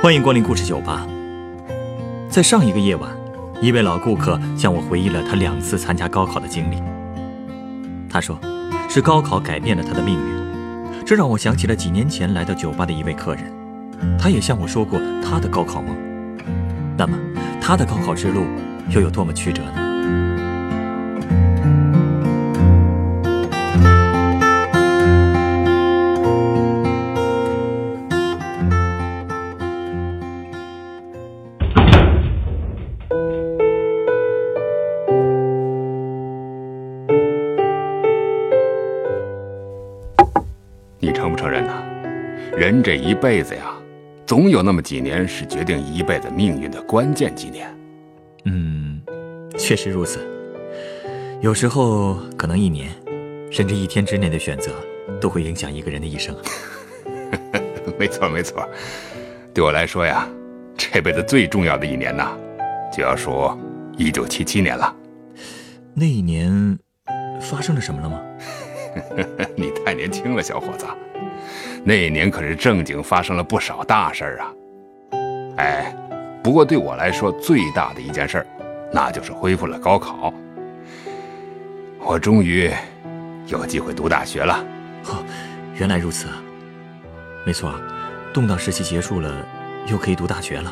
欢迎光临故事酒吧。在上一个夜晚，一位老顾客向我回忆了他两次参加高考的经历。他说，是高考改变了他的命运，这让我想起了几年前来到酒吧的一位客人，他也向我说过他的高考梦。那么，他的高考之路又有多么曲折呢？人这一辈子呀，总有那么几年是决定一辈子命运的关键几年。嗯，确实如此。有时候可能一年，甚至一天之内的选择，都会影响一个人的一生。没错，没错。对我来说呀，这辈子最重要的一年呐，就要数一九七七年了。那一年发生了什么了吗？你太年轻了，小伙子。那一年可是正经发生了不少大事儿啊。哎，不过对我来说最大的一件事儿，那就是恢复了高考。我终于有机会读大学了。哦，原来如此啊。没错，动荡时期结束了，又可以读大学了，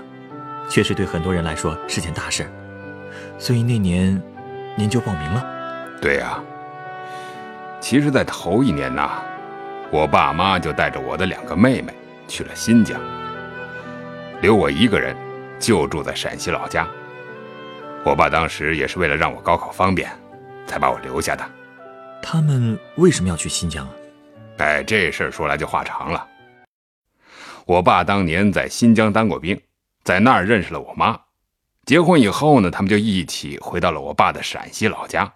确实对很多人来说是件大事。所以那年，您就报名了？对呀。其实，在头一年呐，我爸妈就带着我的两个妹妹去了新疆，留我一个人就住在陕西老家。我爸当时也是为了让我高考方便，才把我留下的。他们为什么要去新疆啊？哎，这事儿说来就话长了。我爸当年在新疆当过兵，在那儿认识了我妈。结婚以后呢，他们就一起回到了我爸的陕西老家。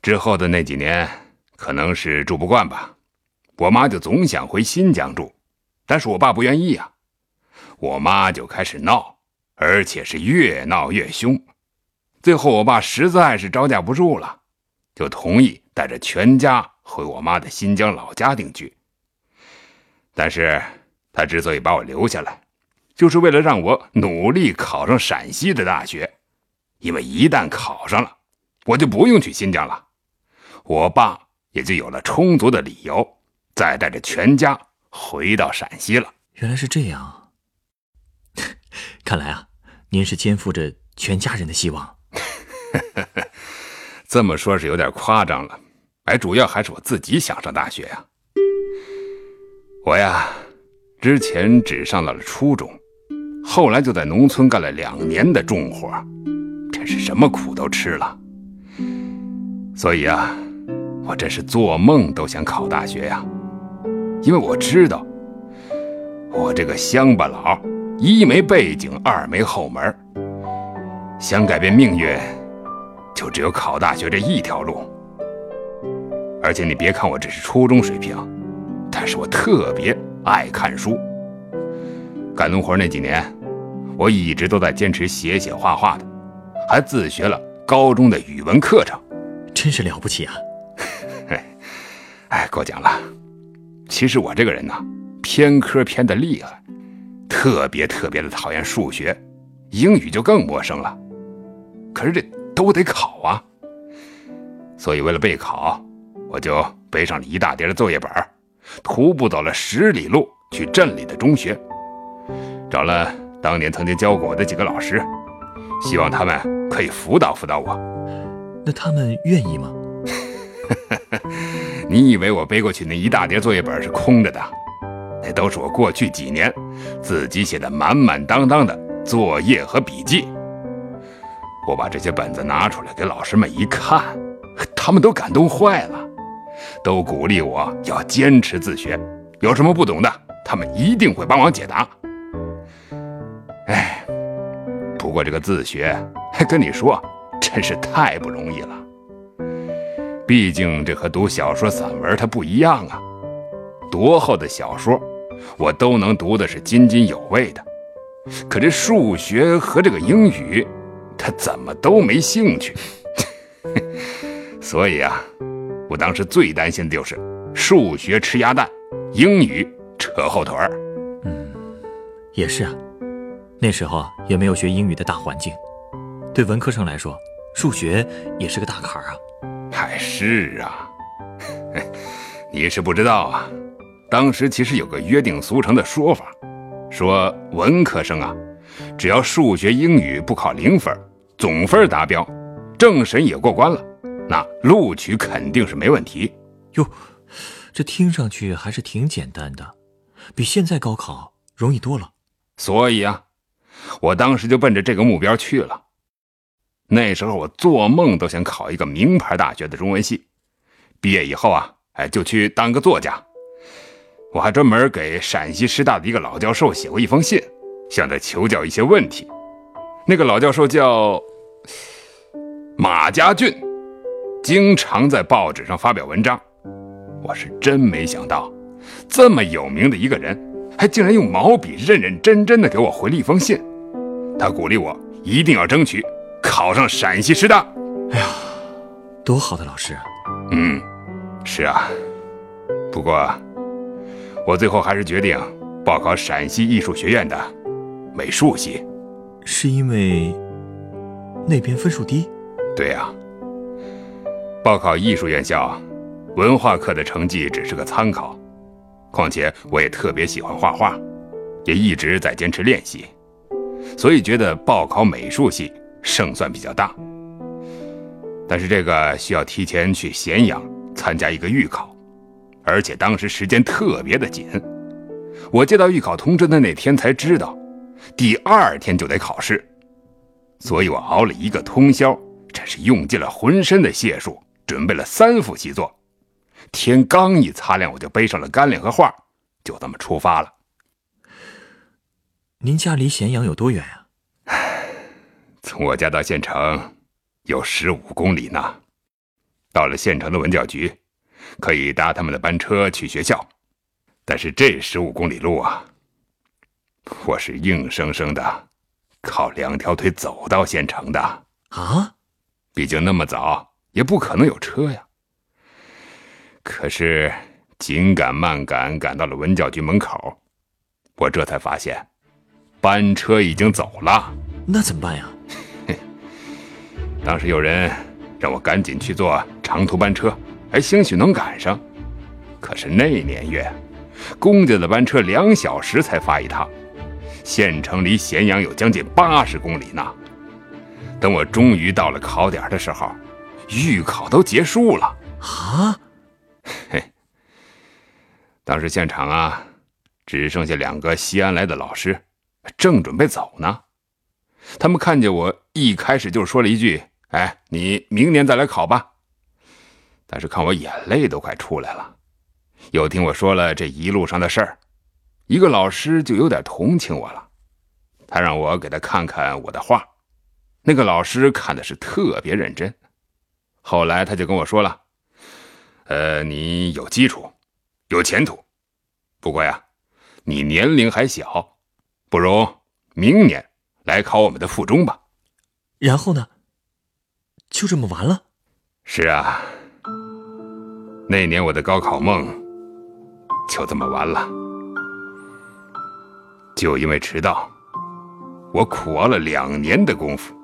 之后的那几年，可能是住不惯吧，我妈就总想回新疆住，但是我爸不愿意啊。我妈就开始闹，而且是越闹越凶。最后，我爸实在是招架不住了，就同意带着全家回我妈的新疆老家定居。但是，他之所以把我留下来，就是为了让我努力考上陕西的大学，因为一旦考上了，我就不用去新疆了。我爸也就有了充足的理由，再带着全家回到陕西了。原来是这样，看来啊，您是肩负着全家人的希望。这么说，是有点夸张了。哎，主要还是我自己想上大学呀。我呀，之前只上到了初中，后来就在农村干了两年的重活，真是什么苦都吃了。所以啊。我真是做梦都想考大学呀，因为我知道，我这个乡巴佬，一没背景，二没后门，想改变命运，就只有考大学这一条路。而且你别看我只是初中水平，但是我特别爱看书。干农活那几年，我一直都在坚持写写画画的，还自学了高中的语文课程，真是了不起啊！哎，过奖了。其实我这个人呢，偏科偏的厉害，特别特别的讨厌数学，英语就更陌生了。可是这都得考啊，所以为了备考，我就背上了一大叠的作业本，徒步走了十里路去镇里的中学，找了当年曾经教过我的几个老师，希望他们可以辅导辅导我。那他们愿意吗？你以为我背过去那一大叠作业本是空着的？那都是我过去几年自己写的满满当当的作业和笔记。我把这些本子拿出来给老师们一看，他们都感动坏了，都鼓励我要坚持自学，有什么不懂的，他们一定会帮忙解答。哎，不过这个自学，跟你说，真是太不容易了。毕竟这和读小说、散文它不一样啊！多厚的小说，我都能读的是津津有味的。可这数学和这个英语，他怎么都没兴趣。所以啊，我当时最担心的就是数学吃鸭蛋，英语扯后腿儿。嗯，也是啊，那时候也没有学英语的大环境，对文科生来说，数学也是个大坎儿啊。还是啊，你是不知道啊，当时其实有个约定俗成的说法，说文科生啊，只要数学、英语不考零分，总分达标，政审也过关了，那录取肯定是没问题。哟，这听上去还是挺简单的，比现在高考容易多了。所以啊，我当时就奔着这个目标去了。那时候我做梦都想考一个名牌大学的中文系，毕业以后啊，哎，就去当个作家。我还专门给陕西师大的一个老教授写过一封信，向他求教一些问题。那个老教授叫马家俊，经常在报纸上发表文章。我是真没想到，这么有名的一个人，还竟然用毛笔认认真真的给我回了一封信。他鼓励我一定要争取考上陕西师大。哎呀，多好的老师啊！嗯，是啊。不过，我最后还是决定报考陕西艺术学院的美术系。是因为那边分数低？对呀。报考艺术院校。文化课的成绩只是个参考，况且我也特别喜欢画画，也一直在坚持练习，所以觉得报考美术系胜算比较大。但是这个需要提前去咸阳参加一个预考，而且当时时间特别的紧。我接到预考通知的那天才知道，第二天就得考试，所以我熬了一个通宵，真是用尽了浑身的解数，准备了三幅习作。天刚一擦亮，我就背上了干粮和画，就这么出发了。您家离咸阳有多远啊？从我家到县城有十五公里呢。到了县城的文教局，可以搭他们的班车去学校。但是这十五公里路啊，我是硬生生的靠两条腿走到县城的啊。毕竟那么早也不可能有车呀。可是，紧赶慢赶，赶到了文教局门口，我这才发现，班车已经走了。那怎么办呀？当时有人让我赶紧去坐长途班车，还兴许能赶上。可是那年月，公家的班车两小时才发一趟，县城离咸阳有将近八十公里呢。等我终于到了考点的时候，预考都结束了。啊！嘿，当时现场啊，只剩下两个西安来的老师，正准备走呢。他们看见我，一开始就说了一句：“哎，你明年再来考吧。”但是看我眼泪都快出来了，又听我说了这一路上的事儿，一个老师就有点同情我了，他让我给他看看我的画。那个老师看的是特别认真，后来他就跟我说了。呃，你有基础，有前途，不过呀，你年龄还小，不如明年来考我们的附中吧。然后呢？就这么完了？是啊，那年我的高考梦就这么完了。就因为迟到，我苦熬了两年的功夫，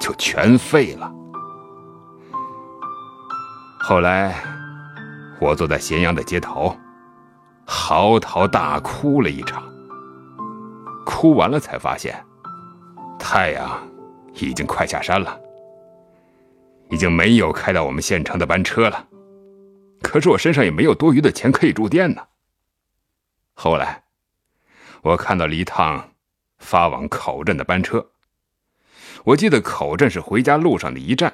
就全废了。后来。我坐在咸阳的街头，嚎啕大哭了一场。哭完了才发现，太阳已经快下山了，已经没有开到我们县城的班车了。可是我身上也没有多余的钱可以住店呢。后来，我看到了一趟发往口镇的班车。我记得口镇是回家路上的一站，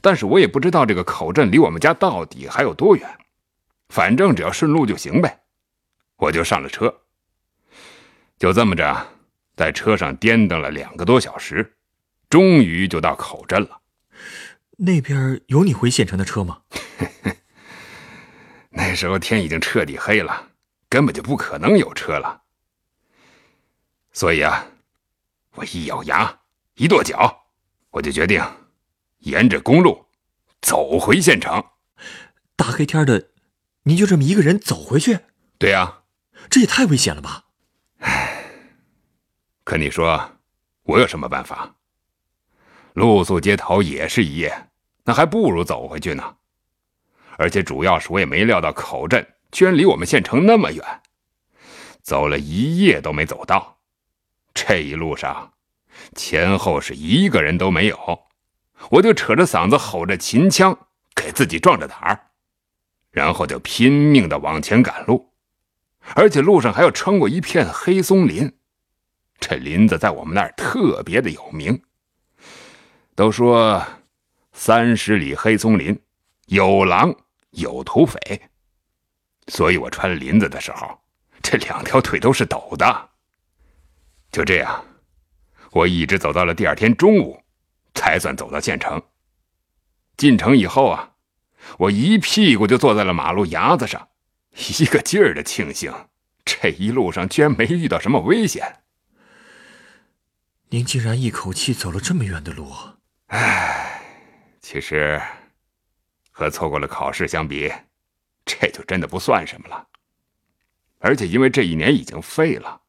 但是我也不知道这个口镇离我们家到底还有多远。反正只要顺路就行呗，我就上了车。就这么着，在车上颠等了两个多小时，终于就到口镇了。那边有你回县城的车吗？那时候天已经彻底黑了，根本就不可能有车了。所以啊，我一咬牙，一跺脚，我就决定沿着公路走回县城。大黑天的。你就这么一个人走回去？对呀，这也太危险了吧！唉，可你说，我有什么办法？露宿街头也是一夜，那还不如走回去呢。而且主要是我也没料到口镇居然离我们县城那么远，走了一夜都没走到。这一路上，前后是一个人都没有，我就扯着嗓子吼着秦腔，给自己壮着胆儿，然后就拼命的往前赶路，而且路上还要穿过一片黑松林。这林子在我们那儿特别的有名，都说三十里黑松林有狼有土匪，所以我穿林子的时候，这两条腿都是抖的。就这样，我一直走到了第二天中午，才算走到县城。进城以后啊，我一屁股就坐在了马路牙子上，一个劲儿的庆幸，这一路上居然没遇到什么危险。您竟然一口气走了这么远的路，唉，其实和错过了考试相比，这就真的不算什么了。而且因为这一年已经废了，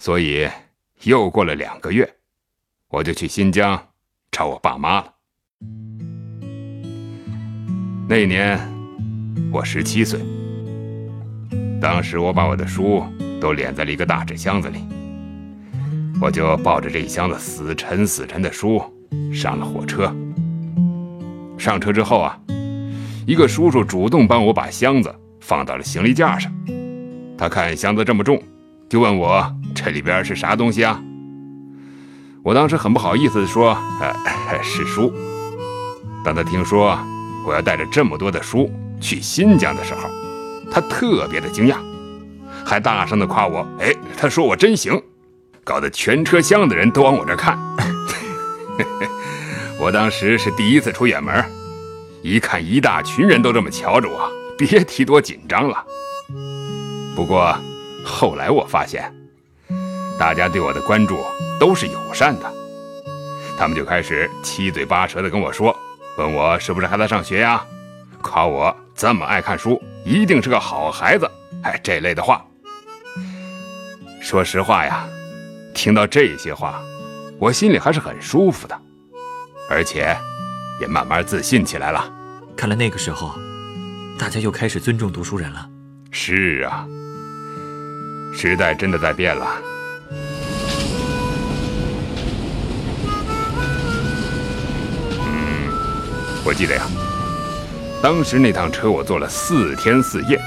所以又过了两个月，我就去新疆找我爸妈了。那年我十七岁，当时我把我的书都敛在了一个大纸箱子里。我就抱着这一箱子死沉死沉的书上了火车。上车之后啊，一个叔叔主动帮我把箱子放到了行李架上。他看箱子这么重，就问我这里边是啥东西啊？我当时很不好意思地说：“呃，是书。”当他听说我要带着这么多的书去新疆的时候，他特别的惊讶，还大声的夸我：“哎，他说我真行。”搞得全车厢的人都往我这看，我当时是第一次出远门，一看一大群人都这么瞧着我，别提多紧张了。不过后来我发现，大家对我的关注都是友善的，他们就开始七嘴八舌的跟我说，问我是不是还在上学呀，夸我这么爱看书，一定是个好孩子，哎，这类的话。说实话呀。听到这些话，我心里还是很舒服的，而且也慢慢自信起来了。看来那个时候，大家又开始尊重读书人了。是啊，时代真的在变了。嗯，我记得呀，当时那趟车我坐了四天四夜，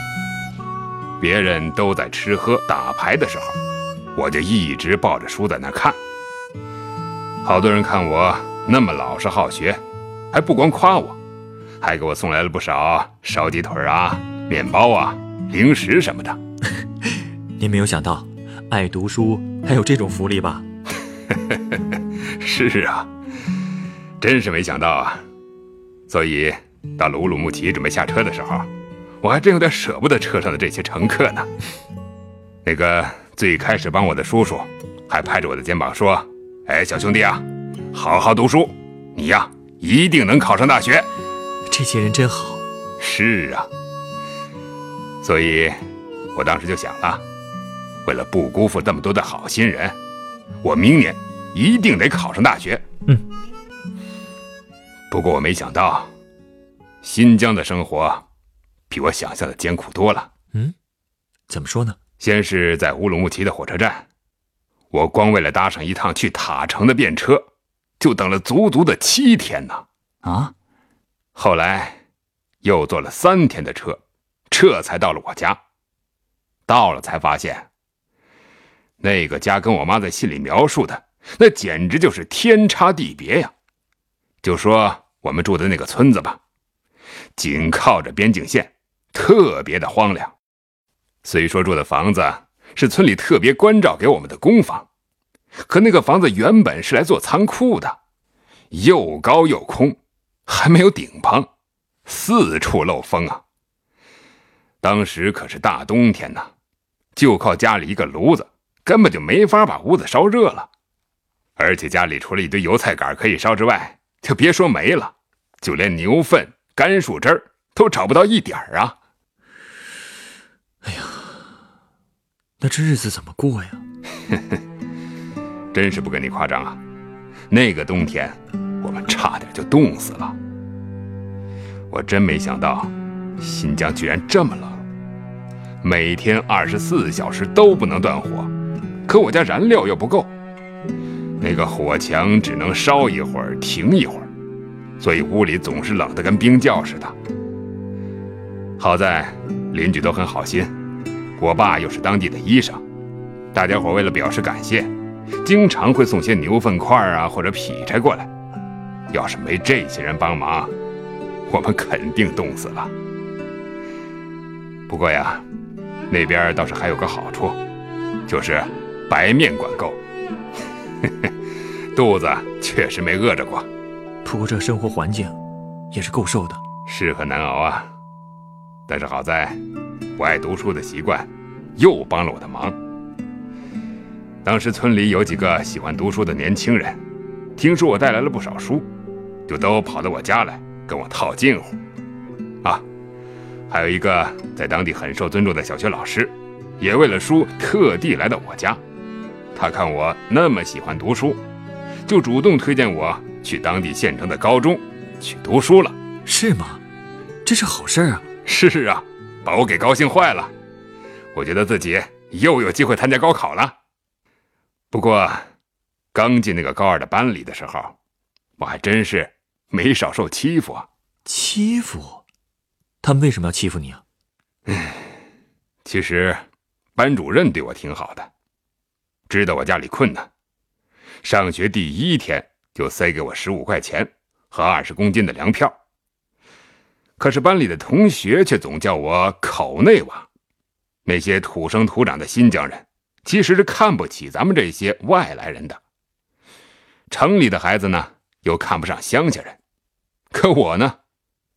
别人都在吃喝打牌的时候。我就一直抱着书在那看，好多人看我那么老实好学，还不光夸我，还给我送来了不少烧鸡腿啊、面包啊、零食什么的。您没有想到，爱读书还有这种福利吧？是啊，真是没想到啊！所以到了乌鲁木齐准备下车的时候，我还真有点舍不得车上的这些乘客呢。那个。最开始帮我的叔叔，还拍着我的肩膀说：“哎，小兄弟啊，好好读书，你呀一定能考上大学。”这些人真好。是啊，所以，我当时就想了，为了不辜负这么多的好心人，我明年一定得考上大学。嗯。不过我没想到，新疆的生活比我想象的艰苦多了。嗯，怎么说呢？先是在乌鲁木齐的火车站，我光为了搭上一趟去塔城的便车，就等了足足的七天呢。啊！后来又坐了三天的车，这才到了我家。到了才发现，那个家跟我妈在信里描述的，那简直就是天差地别呀。就说我们住的那个村子吧，紧靠着边境线，特别的荒凉。虽说住的房子是村里特别关照给我们的公房，可那个房子原本是来做仓库的，又高又空，还没有顶棚，四处漏风啊。当时可是大冬天呢，就靠家里一个炉子，根本就没法把屋子烧热了。而且家里除了一堆油菜杆可以烧之外，就别说煤了，就连牛粪、干树枝都找不到一点儿啊。哎呀，那这日子怎么过呀？真是不跟你夸张啊！那个冬天，我们差点就冻死了。我真没想到，新疆居然这么冷，每天二十四小时都不能断火，可我家燃料又不够，那个火墙只能烧一会儿停一会儿，所以屋里总是冷得跟冰窖似的。好在邻居都很好心，我爸又是当地的医生，大家伙为了表示感谢，经常会送些牛粪块啊或者劈柴过来。要是没这些人帮忙，我们肯定冻死了。不过呀，那边倒是还有个好处，就是白面管够，肚子确实没饿着过。不过这生活环境也是够受的，是很难熬啊。但是好在，我爱读书的习惯又帮了我的忙。当时村里有几个喜欢读书的年轻人，听说我带来了不少书，就都跑到我家来跟我套近乎。啊，还有一个在当地很受尊重的小学老师，也为了书特地来到我家。他看我那么喜欢读书，就主动推荐我去当地县城的高中去读书了。是吗？这是好事啊！是啊，把我给高兴坏了。我觉得自己又有机会参加高考了。不过，刚进那个高二的班里的时候，我还真是没少受欺负啊。欺负？他们为什么要欺负你啊？唉，其实班主任对我挺好的，知道我家里困难，上学第一天就塞给我十五块钱和二十公斤的粮票。可是班里的同学却总叫我口内娃，那些土生土长的新疆人其实是看不起咱们这些外来人的。城里的孩子呢，又看不上乡下人，可我呢，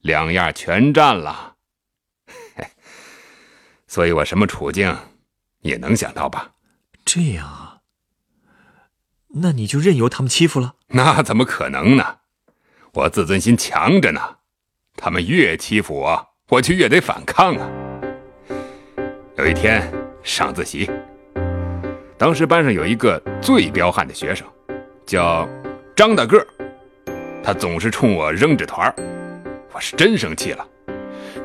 两样全占了。所以我什么处境，也能想到吧？这样啊，那你就任由他们欺负了？那怎么可能呢？我自尊心强着呢。他们越欺负我，我就越得反抗啊！有一天上自习，当时班上有一个最彪悍的学生，叫张大个儿，他总是冲我扔纸团我是真生气了，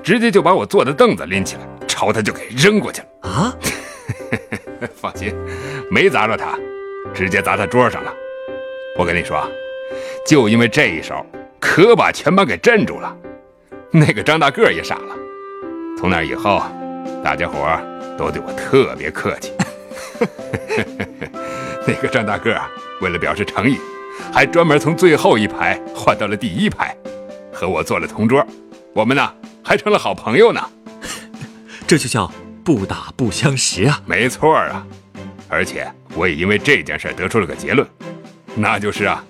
直接就把我坐的凳子拎起来，朝他就给扔过去了。啊！放心，没砸着他，直接砸他桌上了。我跟你说，就因为这一手，可把全班给镇住了。那个张大个也傻了。从那以后，大家伙都对我特别客气。那个张大个为了表示诚意，还专门从最后一排换到了第一排，和我做了同桌。我们呢，还成了好朋友呢。这就叫不打不相识啊！没错啊，而且我也因为这件事得出了个结论，那就是啊，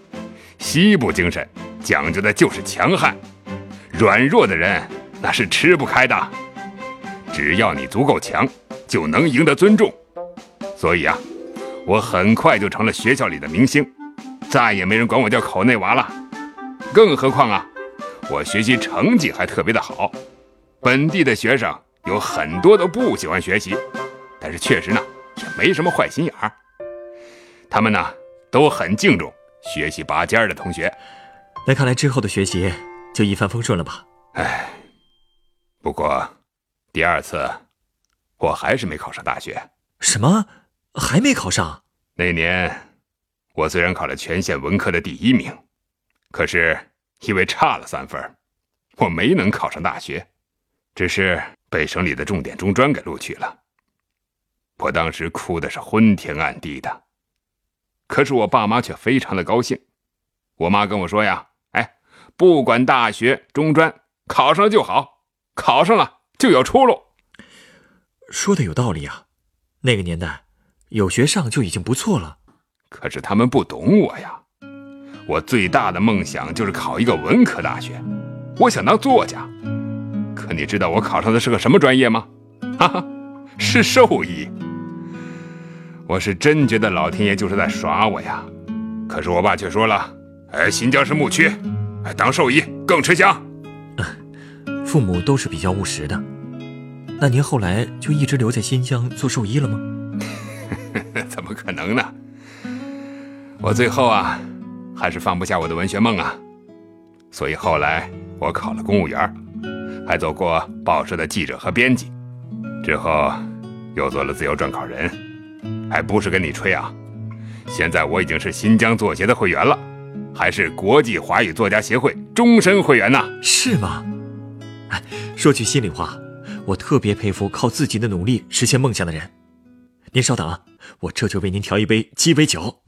西部精神讲究的就是强悍。软弱的人那是吃不开的，只要你足够强，就能赢得尊重。所以啊，我很快就成了学校里的明星，再也没人管我叫口内娃了。更何况啊，我学习成绩还特别的好，本地的学生有很多都不喜欢学习，但是确实呢也没什么坏心眼儿。他们呢都很敬重学习拔尖儿的同学。那看来之后的学习。就一帆风顺了吧？哎，不过第二次我还是没考上大学。什么？还没考上？那年我虽然考了全县文科的第一名，可是因为差了三分，我没能考上大学，只是被省里的重点中专给录取了。我当时哭的是昏天暗地的，可是我爸妈却非常的高兴。我妈跟我说呀。不管大学、中专，考上了就好，考上了就有出路。说的有道理啊！那个年代，有学上就已经不错了。可是他们不懂我呀。我最大的梦想就是考一个文科大学，我想当作家。可你知道我考上的是个什么专业吗？哈哈，是兽医。我是真觉得老天爷就是在耍我呀。可是我爸却说了：“哎，新疆是牧区。”哎，当兽医更吃香。父母都是比较务实的。那您后来就一直留在新疆做兽医了吗？怎么可能呢？我最后啊，还是放不下我的文学梦啊，所以后来我考了公务员，还做过报社的记者和编辑，之后又做了自由撰稿人。还不是跟你吹啊！现在我已经是新疆作协的会员了，还是国际华语作家协会终身会员呢。是吗？哎，说句心里话，我特别佩服靠自己的努力实现梦想的人。您稍等啊，我这就为您调一杯鸡尾酒。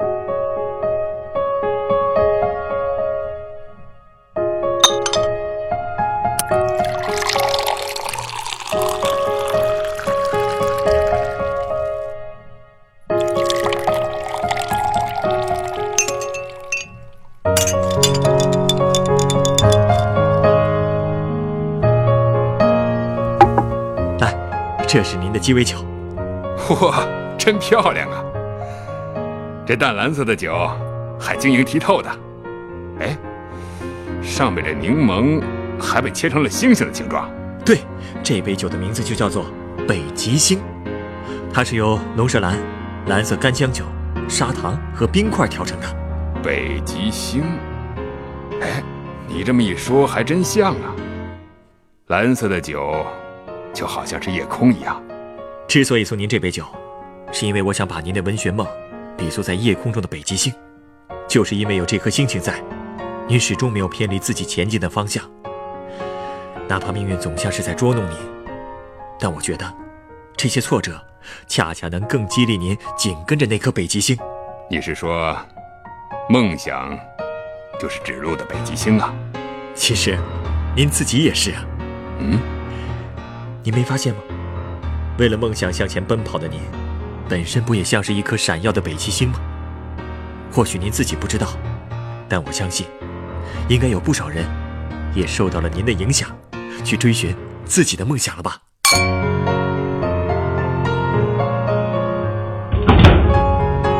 这是您的鸡尾酒，哇，真漂亮啊！这淡蓝色的酒还晶莹剔透的，哎，上面这柠檬还被切成了星星的形状。对，这杯酒的名字就叫做北极星，它是由龙舌兰、蓝色干香酒、砂糖和冰块调成的。北极星，哎，你这么一说还真像啊，蓝色的酒。就好像是夜空一样。之所以送您这杯酒，是因为我想把您的文学梦比作在夜空中的北极星。就是因为有这颗星星在，您始终没有偏离自己前进的方向。哪怕命运总像是在捉弄您，但我觉得这些挫折恰恰能更激励您紧跟着那颗北极星。你是说，梦想就是指路的北极星啊？其实，您自己也是啊。嗯。您没发现吗？为了梦想向前奔跑的您，本身不也像是一颗闪耀的北极星吗？或许您自己不知道，但我相信，应该有不少人也受到了您的影响，去追寻自己的梦想了吧。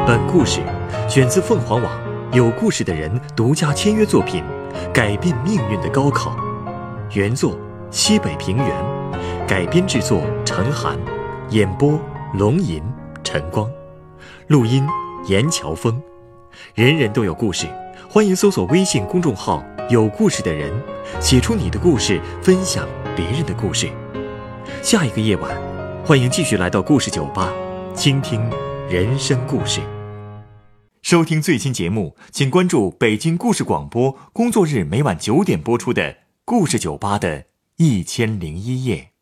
本故事选自凤凰网有故事的人独家签约作品《改变命运的高考》，原作西北平原。改编制作陈寒，演播龙吟、晨光，录音严乔峰。人人都有故事，欢迎搜索微信公众号“有故事的人”，写出你的故事，分享别人的故事。下一个夜晚，欢迎继续来到故事酒吧，倾听人生故事。收听最新节目，请关注北京故事广播，工作日每晚九点播出的《故事酒吧》的一千零一夜。